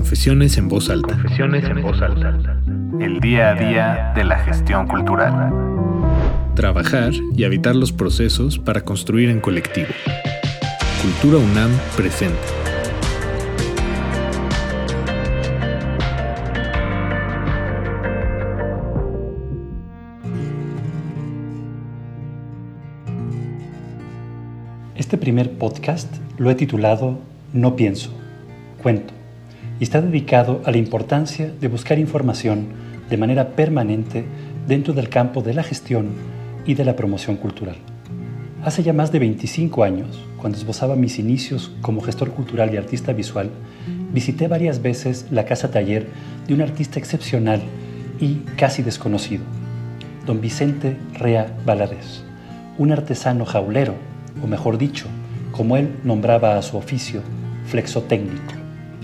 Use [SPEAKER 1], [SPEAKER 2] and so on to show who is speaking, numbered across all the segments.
[SPEAKER 1] Confesiones en voz alta.
[SPEAKER 2] Confesiones en voz alta. El día a día de la gestión cultural.
[SPEAKER 1] Trabajar y habitar los procesos para construir en colectivo. Cultura UNAM presente.
[SPEAKER 3] Este primer podcast lo he titulado No pienso, cuento, y está dedicado a la importancia de buscar información de manera permanente dentro del campo de la gestión y de la promoción cultural. Hace ya más de 25 años, cuando esbozaba mis inicios como gestor cultural y artista visual, visité varias veces la casa taller de un artista excepcional y casi desconocido, don Vicente Rea Valadez, un artesano jaulero, o mejor dicho, como él nombraba a su oficio, flexotécnico.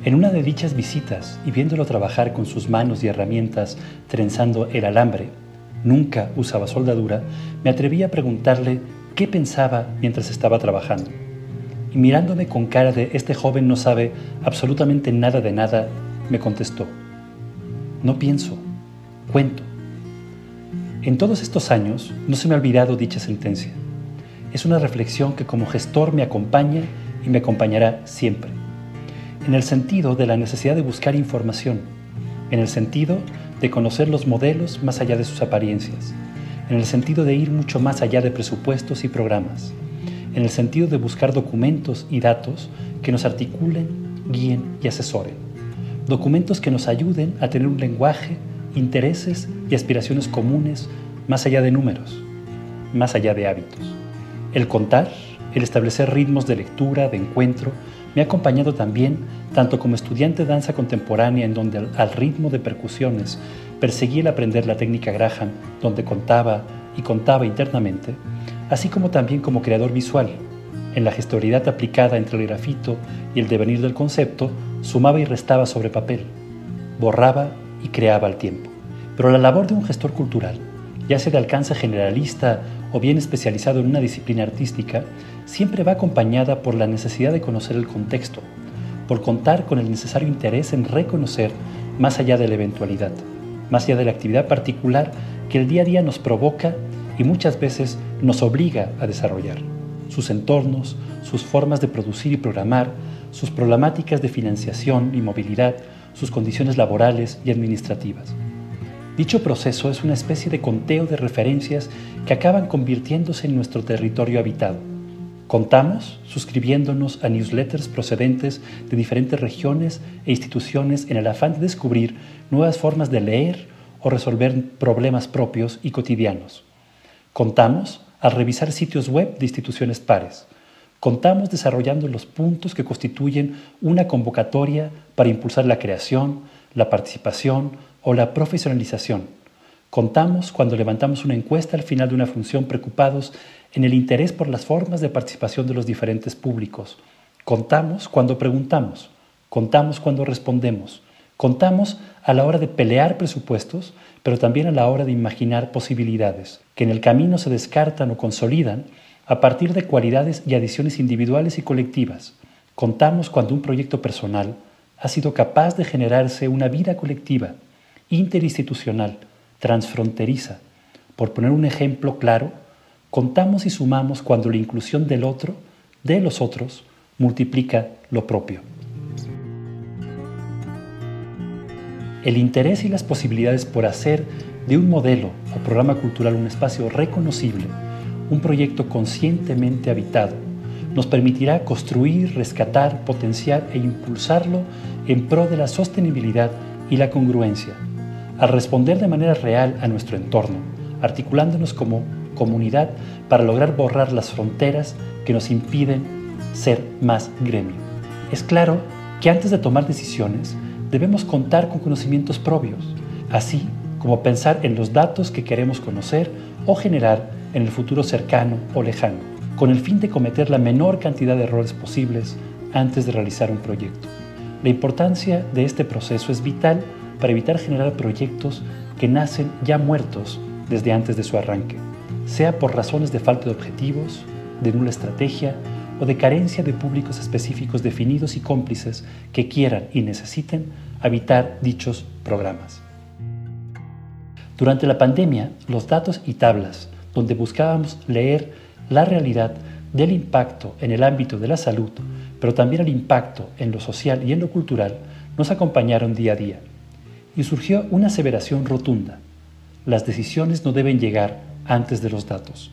[SPEAKER 3] En una de dichas visitas y viéndolo trabajar con sus manos y herramientas trenzando el alambre, nunca usaba soldadura, me atreví a preguntarle qué pensaba mientras estaba trabajando. Y mirándome con cara de este joven no sabe absolutamente nada de nada, me contestó, no pienso, cuento. En todos estos años no se me ha olvidado dicha sentencia. Es una reflexión que como gestor me acompaña y me acompañará siempre. En el sentido de la necesidad de buscar información, en el sentido de conocer los modelos más allá de sus apariencias, en el sentido de ir mucho más allá de presupuestos y programas, en el sentido de buscar documentos y datos que nos articulen, guíen y asesoren. Documentos que nos ayuden a tener un lenguaje, intereses y aspiraciones comunes más allá de números, más allá de hábitos. El contar, el establecer ritmos de lectura, de encuentro, me ha acompañado también tanto como estudiante de danza contemporánea en donde al, ritmo de percusiones perseguí el aprender la técnica Graham, donde contaba y contaba internamente, así como también como creador visual. En la gestualidad aplicada entre el grafito y el devenir del concepto, sumaba y restaba sobre papel, borraba y creaba al tiempo. Pero la labor de un gestor cultural, ya sea de alcance generalista o bien especializado en una disciplina artística, siempre va acompañada por la necesidad de conocer el contexto, por contar con el necesario interés en reconocer más allá de la eventualidad, más allá de la actividad particular que el día a día nos provoca y muchas veces nos obliga a desarrollar, sus entornos, sus formas de producir y programar, sus problemáticas de financiación y movilidad, sus condiciones laborales y administrativas. Dicho proceso es una especie de conteo de referencias que acaban convirtiéndose en nuestro territorio habitado. Contamos suscribiéndonos a newsletters procedentes de diferentes regiones e instituciones en el afán de descubrir nuevas formas de leer o resolver problemas propios y cotidianos. Contamos al revisar sitios web de instituciones pares. Contamos desarrollando los puntos que constituyen una convocatoria para impulsar la creación, la participación o la profesionalización. Contamos cuando levantamos una encuesta al final de una función preocupados en el interés por las formas de participación de los diferentes públicos. Contamos cuando preguntamos. Contamos cuando respondemos. Contamos a la hora de pelear presupuestos, pero también a la hora de imaginar posibilidades, que en el camino se descartan o consolidan a partir de cualidades y adiciones individuales y colectivas. Contamos cuando un proyecto personal ha sido capaz de generarse una vida colectiva interinstitucional, transfronteriza. Por poner un ejemplo claro, contamos y sumamos cuando la inclusión del otro, de los otros, multiplica lo propio. El interés y las posibilidades por hacer de un modelo o programa cultural un espacio reconocible, un proyecto conscientemente habitado, nos permitirá construir, rescatar, potenciar e impulsarlo en pro de la sostenibilidad y la congruencia, al responder de manera real a nuestro entorno, articulándonos como comunidad para lograr borrar las fronteras que nos impiden ser más gremio. Es claro que antes de tomar decisiones debemos contar con conocimientos propios, así como pensar en los datos que queremos conocer o generar en el futuro cercano o lejano, con el fin de cometer la menor cantidad de errores posibles antes de realizar un proyecto. La importancia de este proceso es vital para evitar generar proyectos que nacen ya muertos desde antes de su arranque, sea por razones de falta de objetivos, de nula estrategia o de carencia de públicos específicos definidos y cómplices que quieran y necesiten habitar dichos programas. Durante la pandemia, los datos y tablas, donde buscábamos leer la realidad del impacto en el ámbito de la salud, pero también el impacto en lo social y en lo cultural, nos acompañaron día a día. Y surgió una aseveración rotunda. Las decisiones no deben llegar antes de los datos.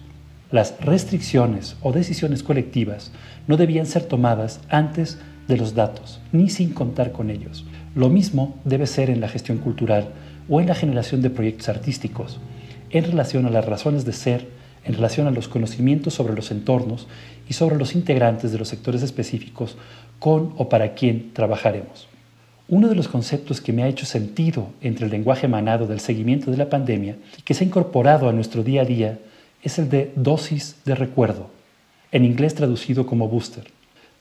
[SPEAKER 3] Las restricciones o decisiones colectivas no debían ser tomadas antes de los datos, ni sin contar con ellos. Lo mismo debe ser en la gestión cultural o en la generación de proyectos artísticos, en relación a las razones de ser, en relación a los conocimientos sobre los entornos y sobre los integrantes de los sectores específicos con o para quien trabajaremos. Uno de los conceptos que me ha hecho sentido entre el lenguaje emanado del seguimiento de la pandemia y que se ha incorporado a nuestro día a día es el de dosis de recuerdo, en inglés traducido como booster.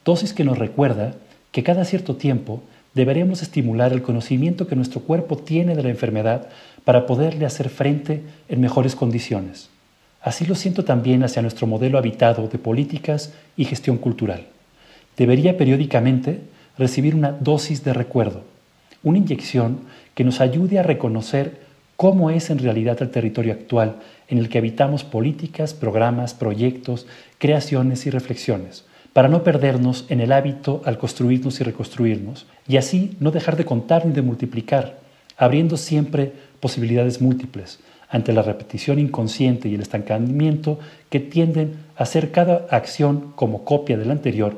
[SPEAKER 3] Dosis que nos recuerda que cada cierto tiempo deberemos estimular el conocimiento que nuestro cuerpo tiene de la enfermedad para poderle hacer frente en mejores condiciones. Así lo siento también hacia nuestro modelo habitado de políticas y gestión cultural. Debería periódicamente recibir una dosis de recuerdo, una inyección que nos ayude a reconocer cómo es en realidad el territorio actual en el que habitamos políticas, programas, proyectos, creaciones y reflexiones, para no perdernos en el hábito al construirnos y reconstruirnos, y así no dejar de contar ni de multiplicar, abriendo siempre posibilidades múltiples ante la repetición inconsciente y el estancamiento que tienden a hacer cada acción como copia de la anterior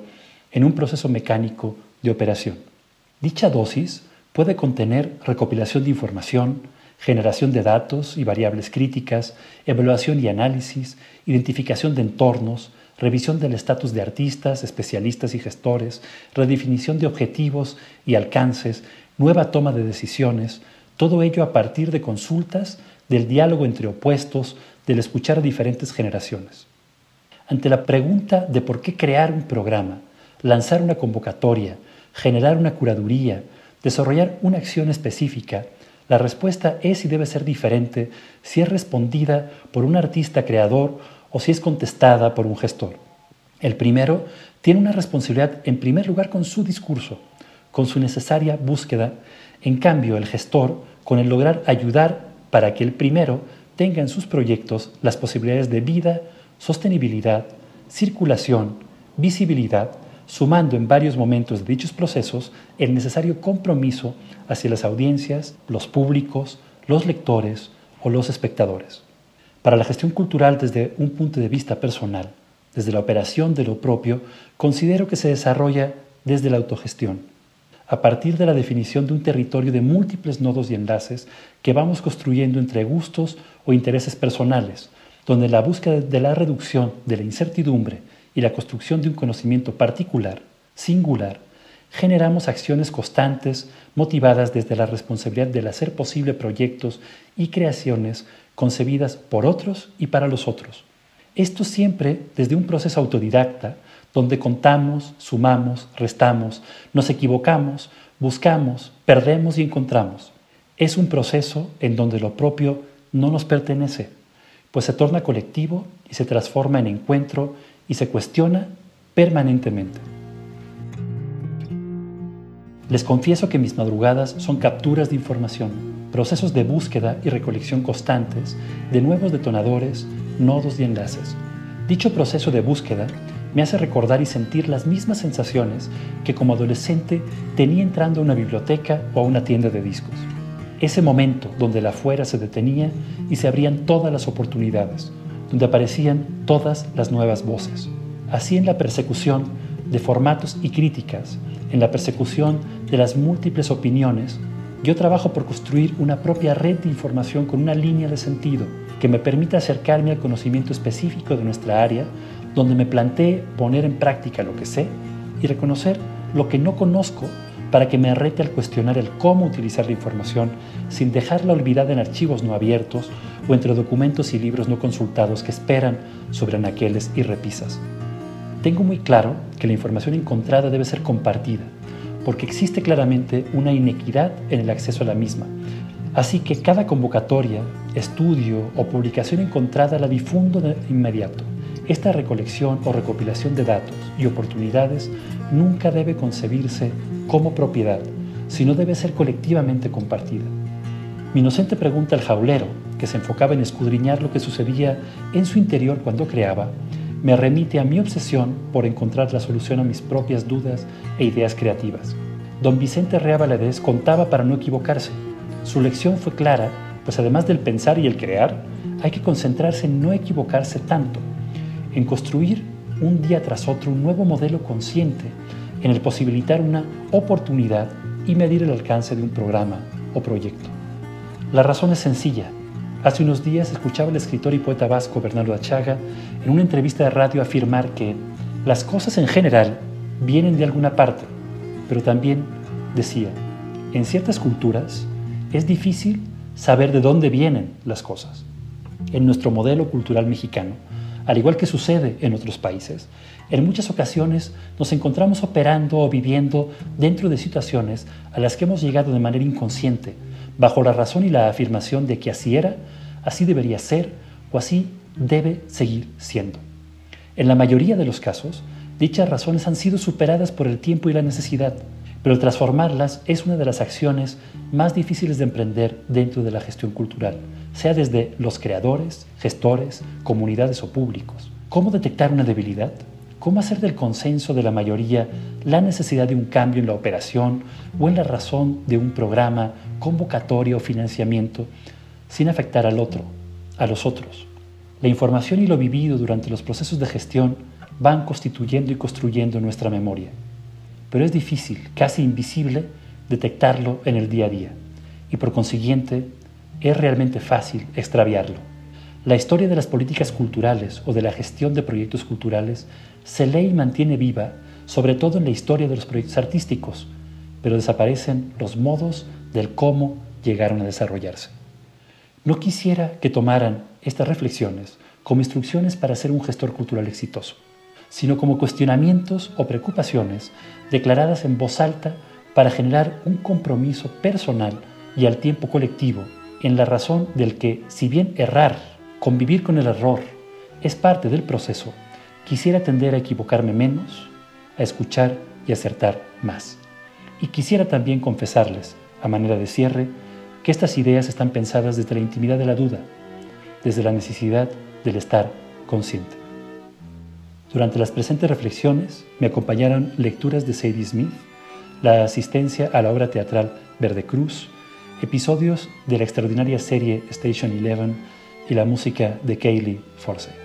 [SPEAKER 3] en un proceso mecánico de operación. Dicha dosis puede contener recopilación de información, generación de datos y variables críticas, evaluación y análisis, identificación de entornos, revisión del estatus de artistas, especialistas y gestores, redefinición de objetivos y alcances, nueva toma de decisiones, todo ello a partir de consultas, del diálogo entre opuestos, del escuchar a diferentes generaciones. Ante la pregunta de por qué crear un programa, lanzar una convocatoria, generar una curaduría, desarrollar una acción específica, la respuesta es y debe ser diferente si es respondida por un artista creador o si es contestada por un gestor. El primero tiene una responsabilidad en primer lugar con su discurso, con su necesaria búsqueda, en cambio el gestor con el lograr ayudar para que el primero tenga en sus proyectos las posibilidades de vida, sostenibilidad, circulación, visibilidad, sumando en varios momentos de dichos procesos el necesario compromiso hacia las audiencias, los públicos, los lectores o los espectadores. Para la gestión cultural desde un punto de vista personal, desde la operación de lo propio, considero que se desarrolla desde la autogestión, a partir de la definición de un territorio de múltiples nodos y enlaces que vamos construyendo entre gustos o intereses personales, donde la búsqueda de la reducción de la incertidumbre y la construcción de un conocimiento particular, singular, generamos acciones constantes motivadas desde la responsabilidad del hacer posible proyectos y creaciones concebidas por otros y para los otros. Esto siempre desde un proceso autodidacta donde contamos, sumamos, restamos, nos equivocamos, buscamos, perdemos y encontramos. Es un proceso en donde lo propio no nos pertenece, pues se torna colectivo y se transforma en encuentro y se cuestiona permanentemente. Les confieso que mis madrugadas son capturas de información, procesos de búsqueda y recolección constantes de nuevos detonadores, nodos y enlaces. Dicho proceso de búsqueda me hace recordar y sentir las mismas sensaciones que como adolescente tenía entrando a una biblioteca o a una tienda de discos. Ese momento donde la afuera se detenía y se abrían todas las oportunidades, donde aparecían todas las nuevas voces. Así en la persecución de formatos y críticas, en la persecución de las múltiples opiniones, yo trabajo por construir una propia red de información con una línea de sentido que me permita acercarme al conocimiento específico de nuestra área, donde me plantee poner en práctica lo que sé y reconocer lo que no conozco para que me rete al cuestionar el cómo utilizar la información sin dejarla olvidada en archivos no abiertos o entre documentos y libros no consultados que esperan sobre anaqueles y repisas. Tengo muy claro que la información encontrada debe ser compartida, porque existe claramente una inequidad en el acceso a la misma. Así que cada convocatoria, estudio o publicación encontrada la difundo de inmediato, esta recolección o recopilación de datos y oportunidades nunca debe concebirse como propiedad, sino debe ser colectivamente compartida. Mi inocente pregunta al jaulero, que se enfocaba en escudriñar lo que sucedía en su interior cuando creaba, me remite a mi obsesión por encontrar la solución a mis propias dudas e ideas creativas. Don Vicente Rea Valadez contaba para no equivocarse. Su lección fue clara, pues además del pensar y el crear, hay que concentrarse en no equivocarse tanto, en construir un día tras otro un nuevo modelo consciente, en el posibilitar una oportunidad y medir el alcance de un programa o proyecto. La razón es sencilla. Hace unos días escuchaba al escritor y poeta vasco Bernardo Achaga en una entrevista de radio afirmar que las cosas en general vienen de alguna parte, pero también decía, en ciertas culturas es difícil saber de dónde vienen las cosas. En nuestro modelo cultural mexicano, al igual que sucede en otros países, en muchas ocasiones nos encontramos operando o viviendo dentro de situaciones a las que hemos llegado de manera inconsciente, bajo la razón y la afirmación de que así era, así debería ser o así debe seguir siendo. En la mayoría de los casos, dichas razones han sido superadas por el tiempo y la necesidad, pero transformarlas es una de las acciones más difíciles de emprender dentro de la gestión cultural, sea desde los creadores, gestores, comunidades o públicos. ¿Cómo detectar una debilidad? ¿Cómo hacer del consenso de la mayoría la necesidad de un cambio en la operación o en la razón de un programa, convocatoria o financiamiento sin afectar al otro, a los otros? La información y lo vivido durante los procesos de gestión van constituyendo y construyendo nuestra memoria pero es difícil, casi invisible, detectarlo en el día a día y por consiguiente es realmente fácil extraviarlo. La historia de las políticas culturales o de la gestión de proyectos culturales se lee y mantiene viva, sobre todo en la historia de los proyectos artísticos, pero desaparecen los modos del cómo llegaron a desarrollarse. No quisiera que tomaran estas reflexiones como instrucciones para ser un gestor cultural exitoso sino como cuestionamientos o preocupaciones declaradas en voz alta para generar un compromiso personal y al tiempo colectivo en la razón del que, si bien errar, convivir con el error, es parte del proceso, quisiera tender a equivocarme menos, a escuchar y acertar más. Y quisiera también confesarles, a manera de cierre, que estas ideas están pensadas desde la intimidad de la duda, desde la necesidad del estar consciente. Durante las presentes reflexiones me acompañaron lecturas de Sadie Smith, la asistencia a la obra teatral Verde Cruz, episodios de la extraordinaria serie Station Eleven y la música de Kaylee Forsyth.